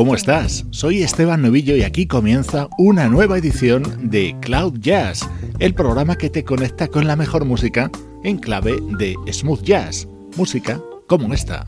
¿Cómo estás? Soy Esteban Novillo y aquí comienza una nueva edición de Cloud Jazz, el programa que te conecta con la mejor música en clave de smooth jazz, música como esta.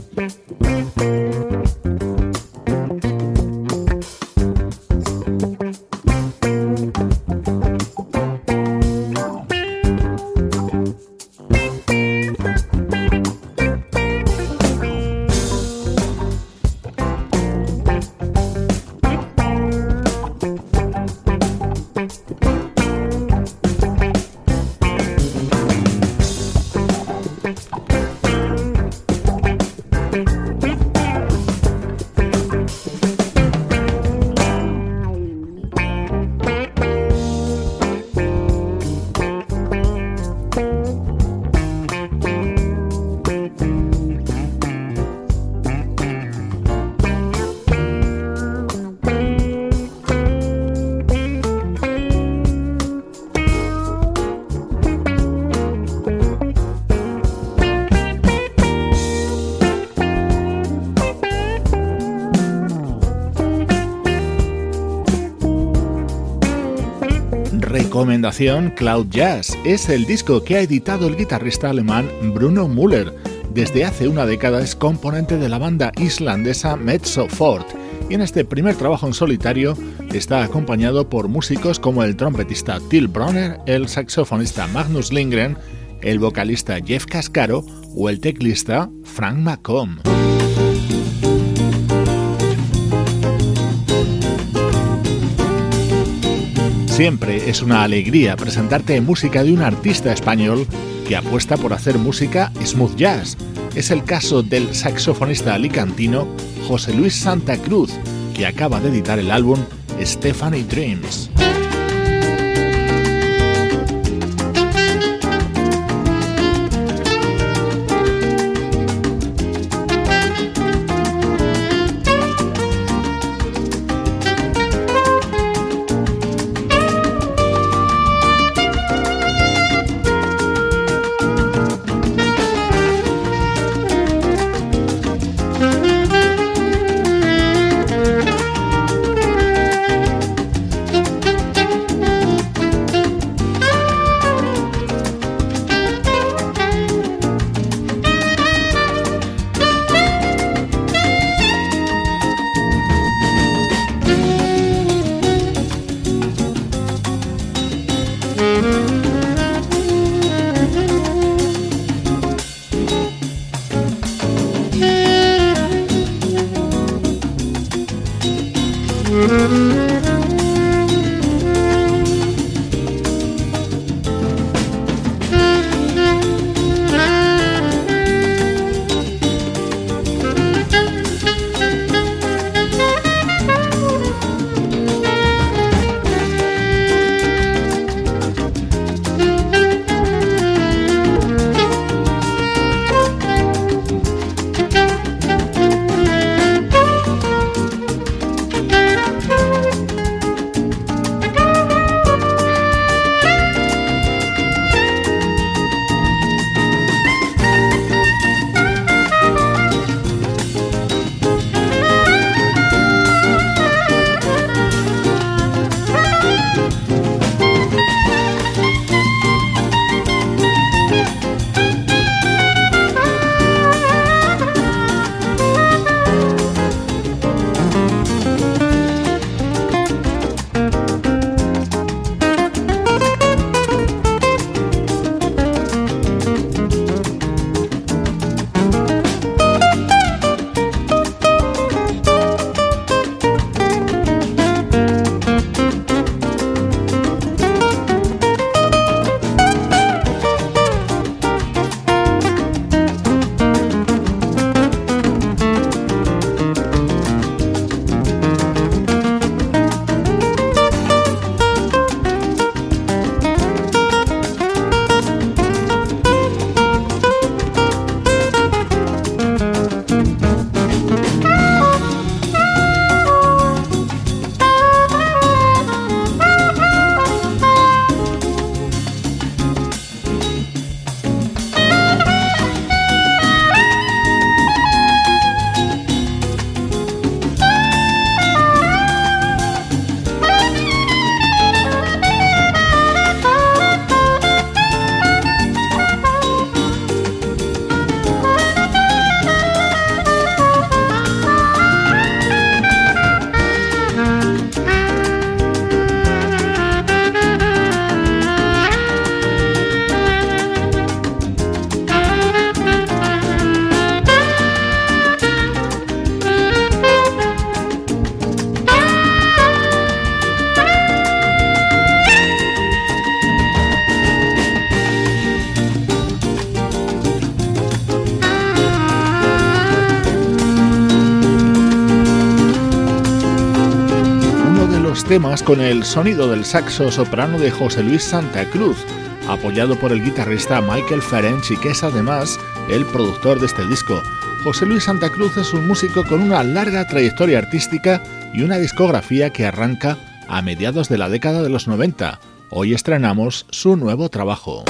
Bye. Cloud Jazz. Es el disco que ha editado el guitarrista alemán Bruno Müller. Desde hace una década es componente de la banda islandesa Mezzo Fort y en este primer trabajo en solitario está acompañado por músicos como el trompetista Till Bronner, el saxofonista Magnus Lindgren, el vocalista Jeff Cascaro o el teclista Frank McComb. Siempre es una alegría presentarte música de un artista español que apuesta por hacer música smooth jazz. Es el caso del saxofonista alicantino José Luis Santa Cruz, que acaba de editar el álbum Stephanie Dreams. Con el sonido del saxo soprano de José Luis Santa Cruz, apoyado por el guitarrista Michael Ferenc y que es además el productor de este disco. José Luis Santa Cruz es un músico con una larga trayectoria artística y una discografía que arranca a mediados de la década de los 90. Hoy estrenamos su nuevo trabajo.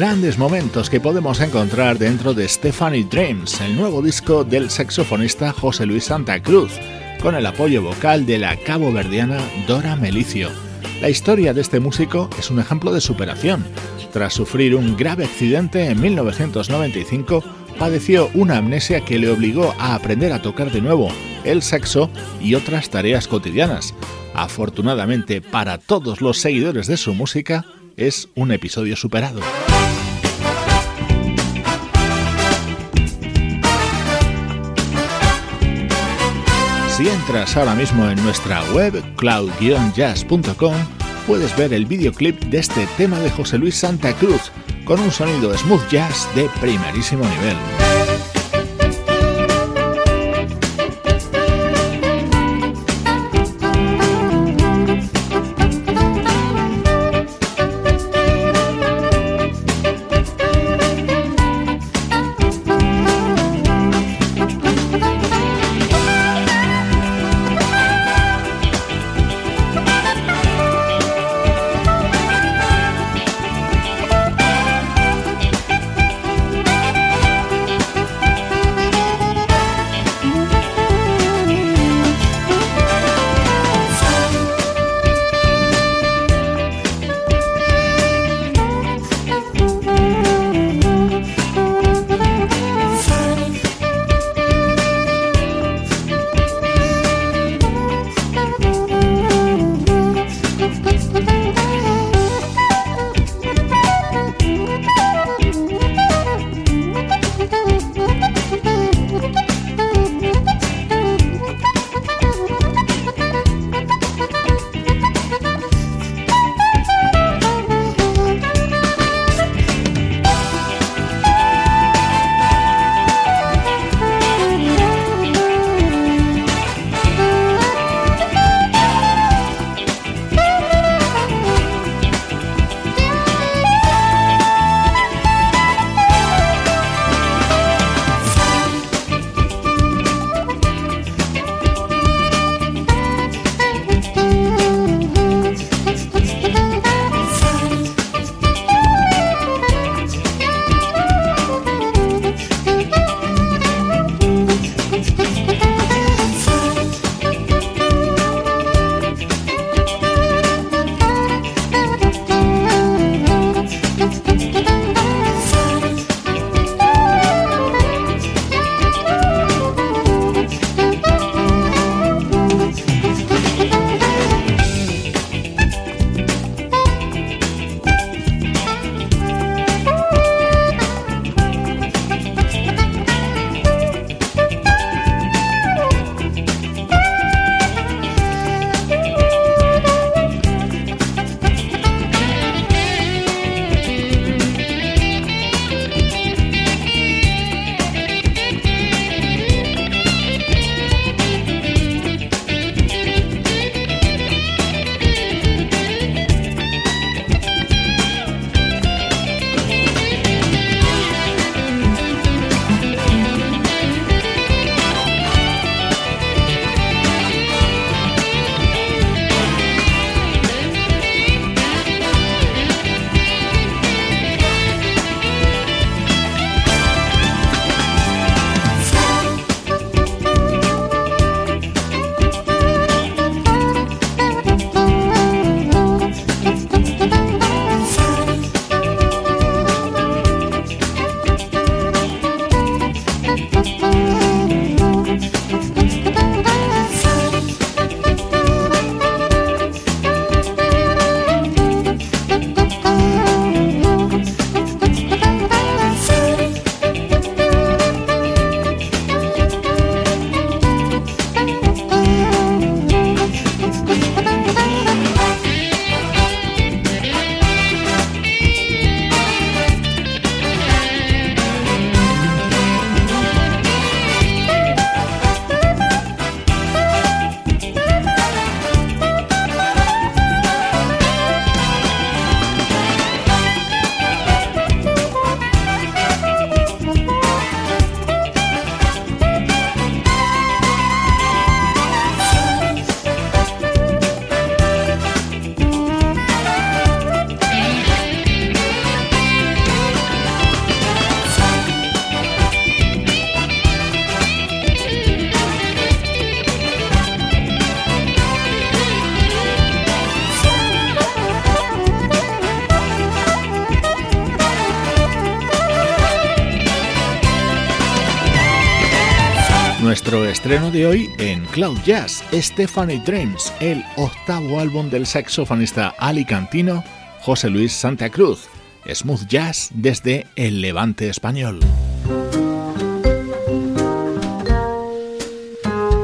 Grandes momentos que podemos encontrar dentro de Stephanie Dreams, el nuevo disco del saxofonista José Luis Santa Cruz, con el apoyo vocal de la caboverdiana Dora Melicio. La historia de este músico es un ejemplo de superación. Tras sufrir un grave accidente en 1995, padeció una amnesia que le obligó a aprender a tocar de nuevo el saxo y otras tareas cotidianas. Afortunadamente para todos los seguidores de su música, es un episodio superado. Si entras ahora mismo en nuestra web cloud-jazz.com, puedes ver el videoclip de este tema de José Luis Santa Cruz, con un sonido smooth jazz de primerísimo nivel. Estreno de hoy en Cloud Jazz, Stephanie Dreams, el octavo álbum del saxofonista alicantino José Luis Santa Cruz. Smooth Jazz desde el Levante español.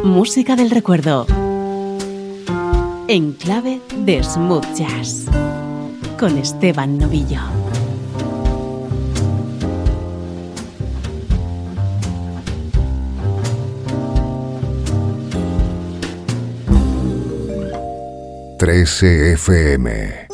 Música del recuerdo. En clave de Smooth Jazz. Con Esteban Novillo. Trece FM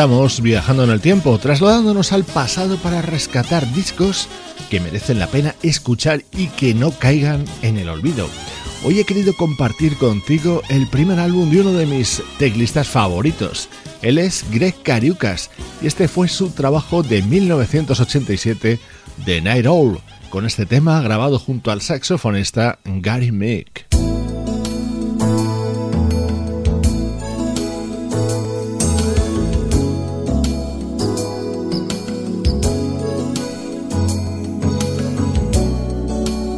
estamos viajando en el tiempo, trasladándonos al pasado para rescatar discos que merecen la pena escuchar y que no caigan en el olvido. Hoy he querido compartir contigo el primer álbum de uno de mis teclistas favoritos. Él es Greg Cariucas y este fue su trabajo de 1987, The Night Owl, con este tema grabado junto al saxofonista Gary Mick.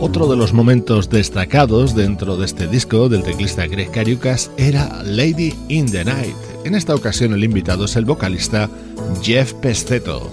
Otro de los momentos destacados dentro de este disco del teclista Greg Cariucas era Lady in the Night. En esta ocasión el invitado es el vocalista Jeff Pesteto.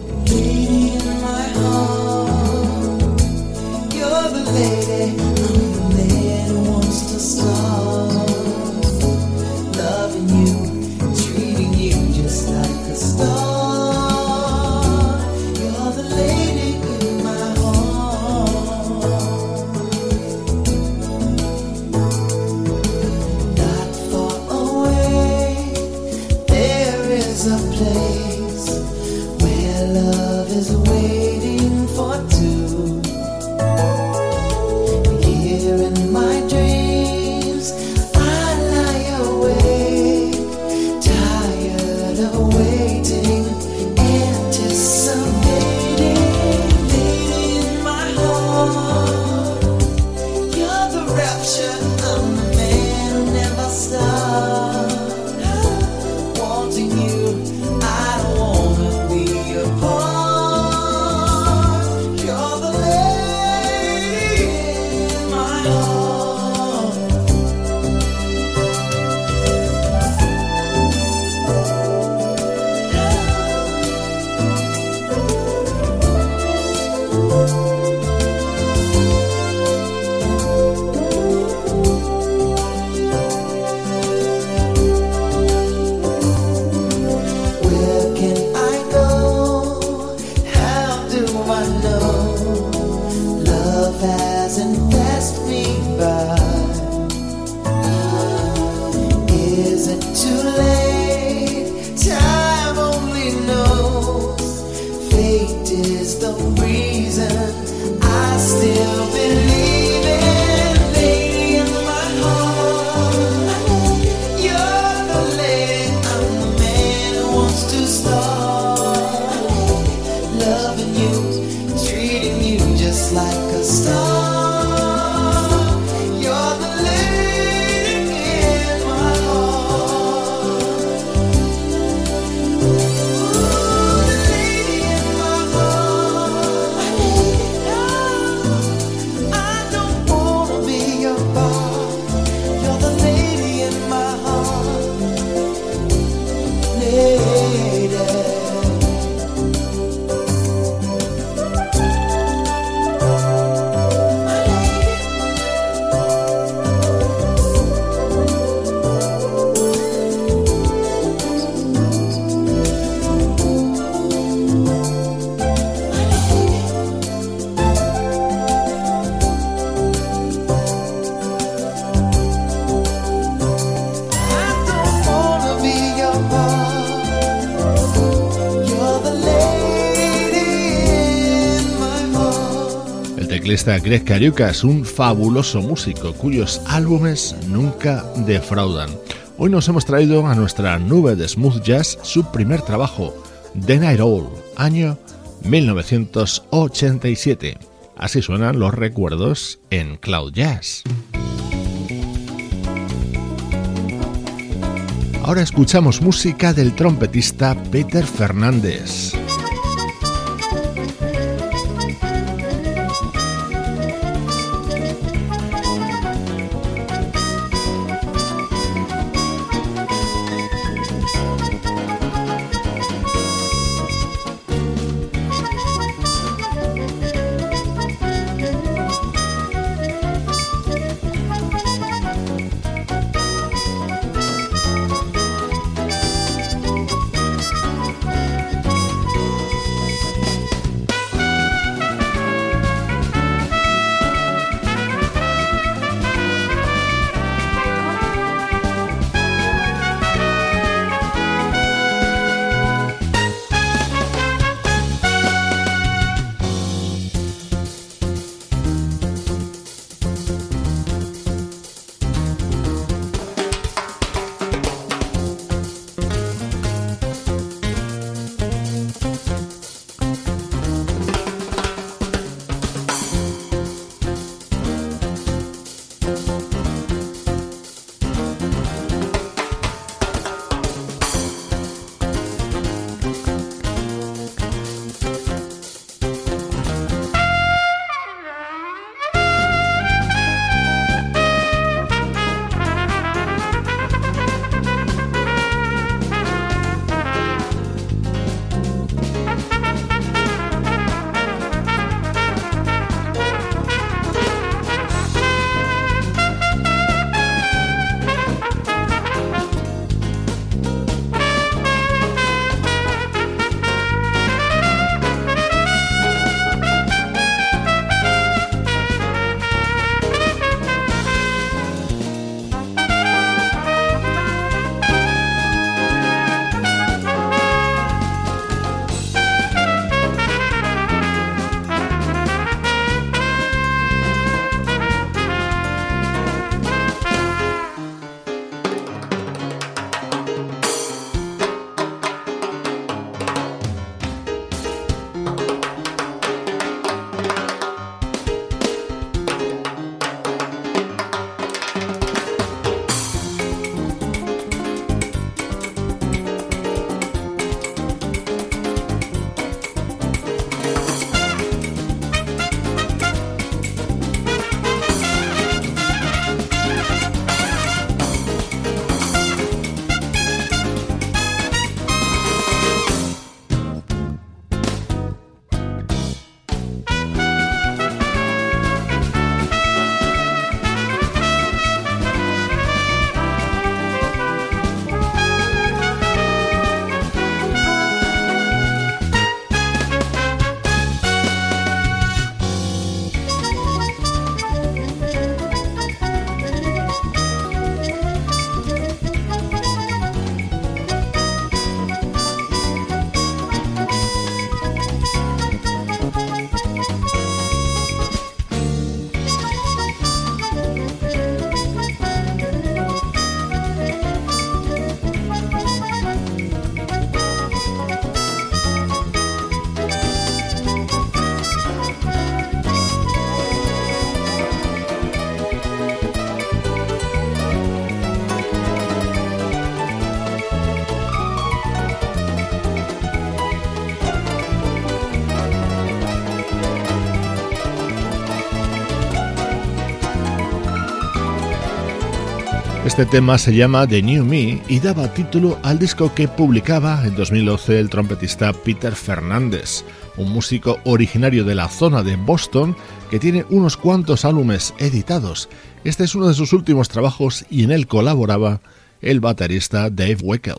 Greg Cariucas, un fabuloso músico cuyos álbumes nunca defraudan. Hoy nos hemos traído a nuestra nube de smooth jazz su primer trabajo, The Night Owl, año 1987. Así suenan los recuerdos en Cloud Jazz. Ahora escuchamos música del trompetista Peter Fernández. Este tema se llama The New Me y daba título al disco que publicaba en 2012 el trompetista Peter Fernández, un músico originario de la zona de Boston que tiene unos cuantos álbumes editados. Este es uno de sus últimos trabajos y en él colaboraba el baterista Dave Weckel.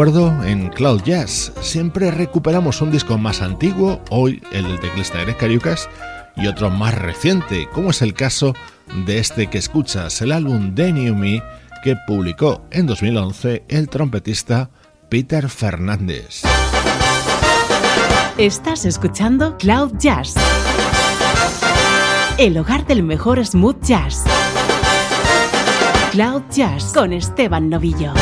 En Cloud Jazz. Siempre recuperamos un disco más antiguo, hoy el del teclista Eric Cariucas, y otro más reciente, como es el caso de este que escuchas, el álbum The New Me, que publicó en 2011 el trompetista Peter Fernández. Estás escuchando Cloud Jazz, el hogar del mejor smooth jazz. Cloud Jazz con Esteban Novillo.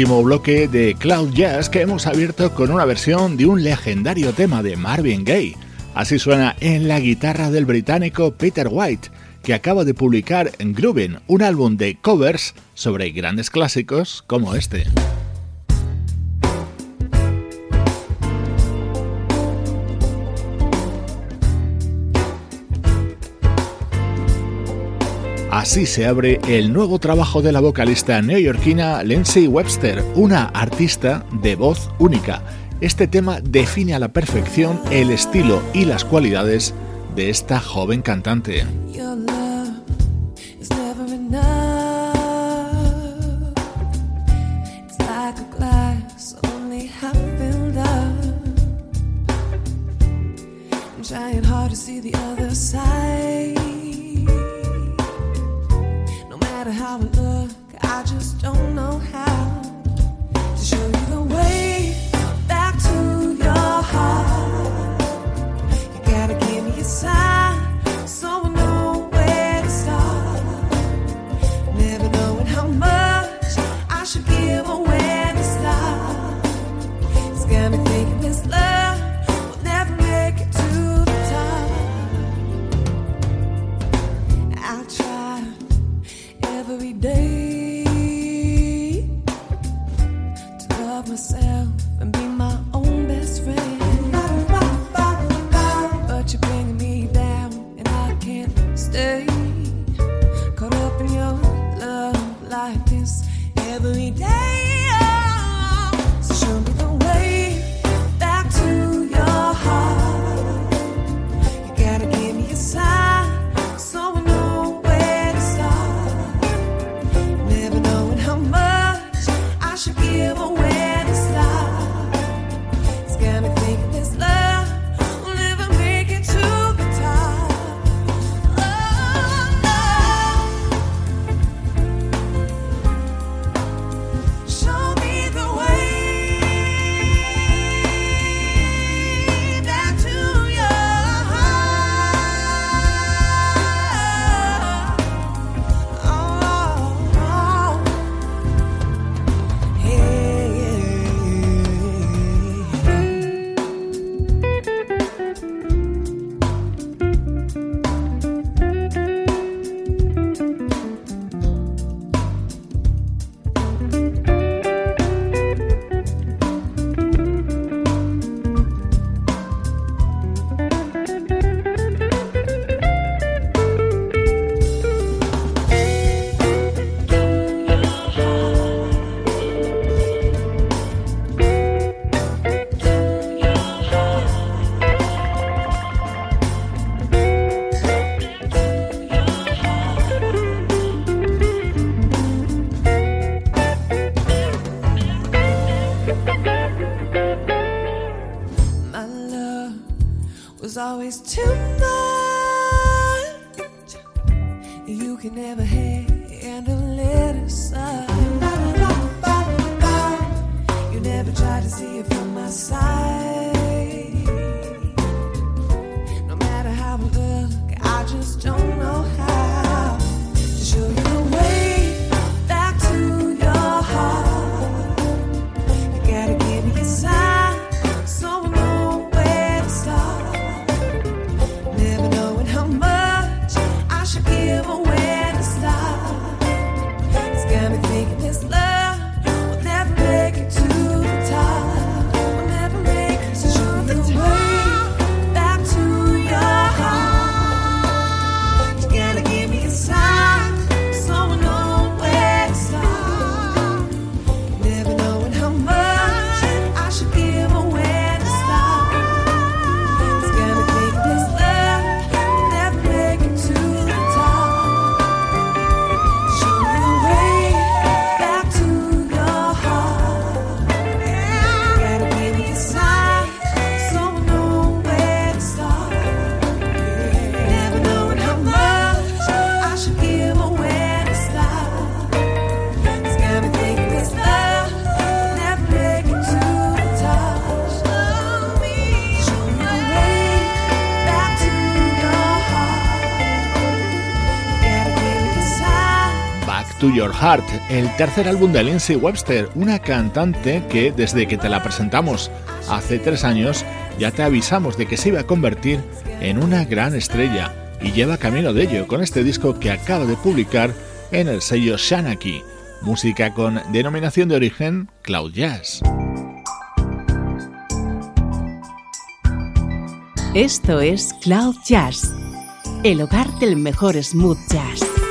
último bloque de Cloud Jazz que hemos abierto con una versión de un legendario tema de Marvin Gaye. Así suena en la guitarra del británico Peter White, que acaba de publicar en Groovin, un álbum de covers sobre grandes clásicos como este. Así se abre el nuevo trabajo de la vocalista neoyorquina Lindsay Webster, una artista de voz única. Este tema define a la perfección el estilo y las cualidades de esta joven cantante. Heart, el tercer álbum de Lindsay Webster, una cantante que desde que te la presentamos hace tres años ya te avisamos de que se iba a convertir en una gran estrella y lleva camino de ello con este disco que acaba de publicar en el sello Shanaki, música con denominación de origen Cloud Jazz. Esto es Cloud Jazz, el hogar del mejor smooth jazz.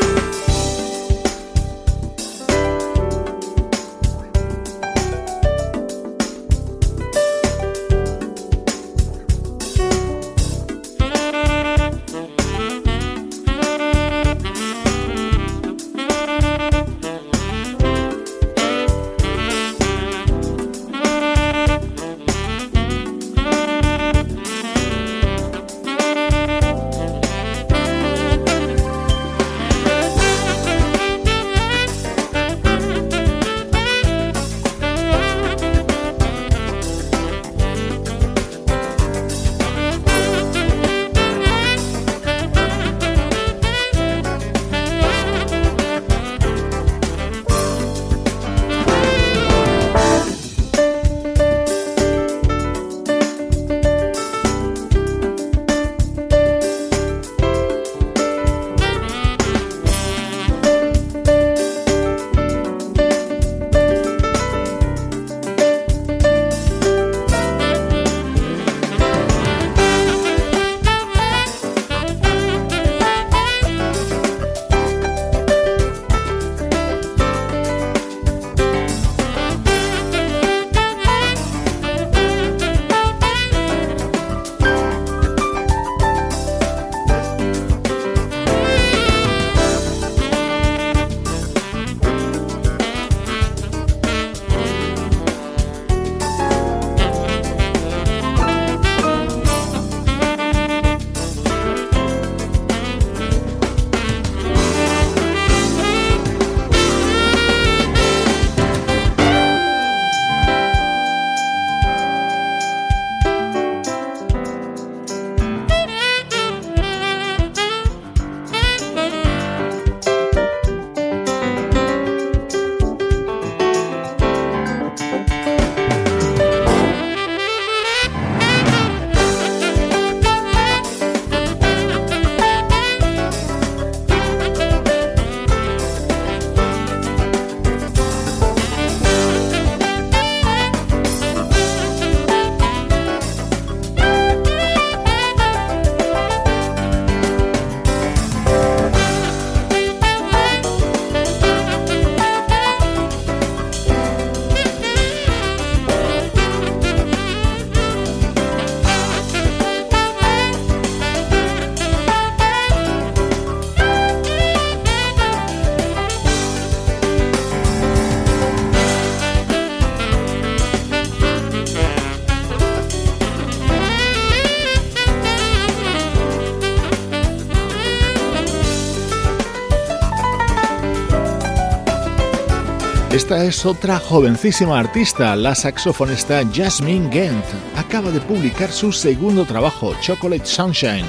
Esta es otra jovencísima artista, la saxofonista Jasmine Gent. Acaba de publicar su segundo trabajo, Chocolate Sunshine,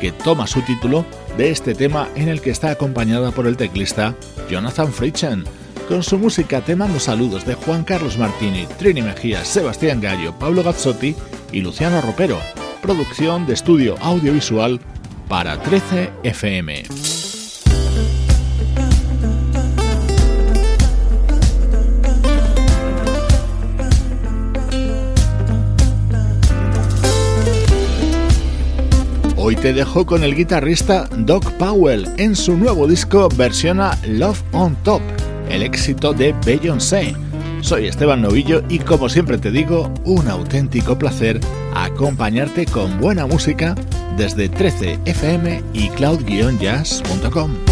que toma su título de este tema en el que está acompañada por el teclista Jonathan Fritchen. Con su música te mando saludos de Juan Carlos Martini, Trini Mejía, Sebastián Gallo, Pablo Gazzotti y Luciano Ropero. Producción de estudio audiovisual para 13 FM. Hoy te dejo con el guitarrista Doc Powell. En su nuevo disco versiona Love on Top, el éxito de Beyoncé. Soy Esteban Novillo y como siempre te digo, un auténtico placer acompañarte con buena música desde 13fm y cloud-jazz.com.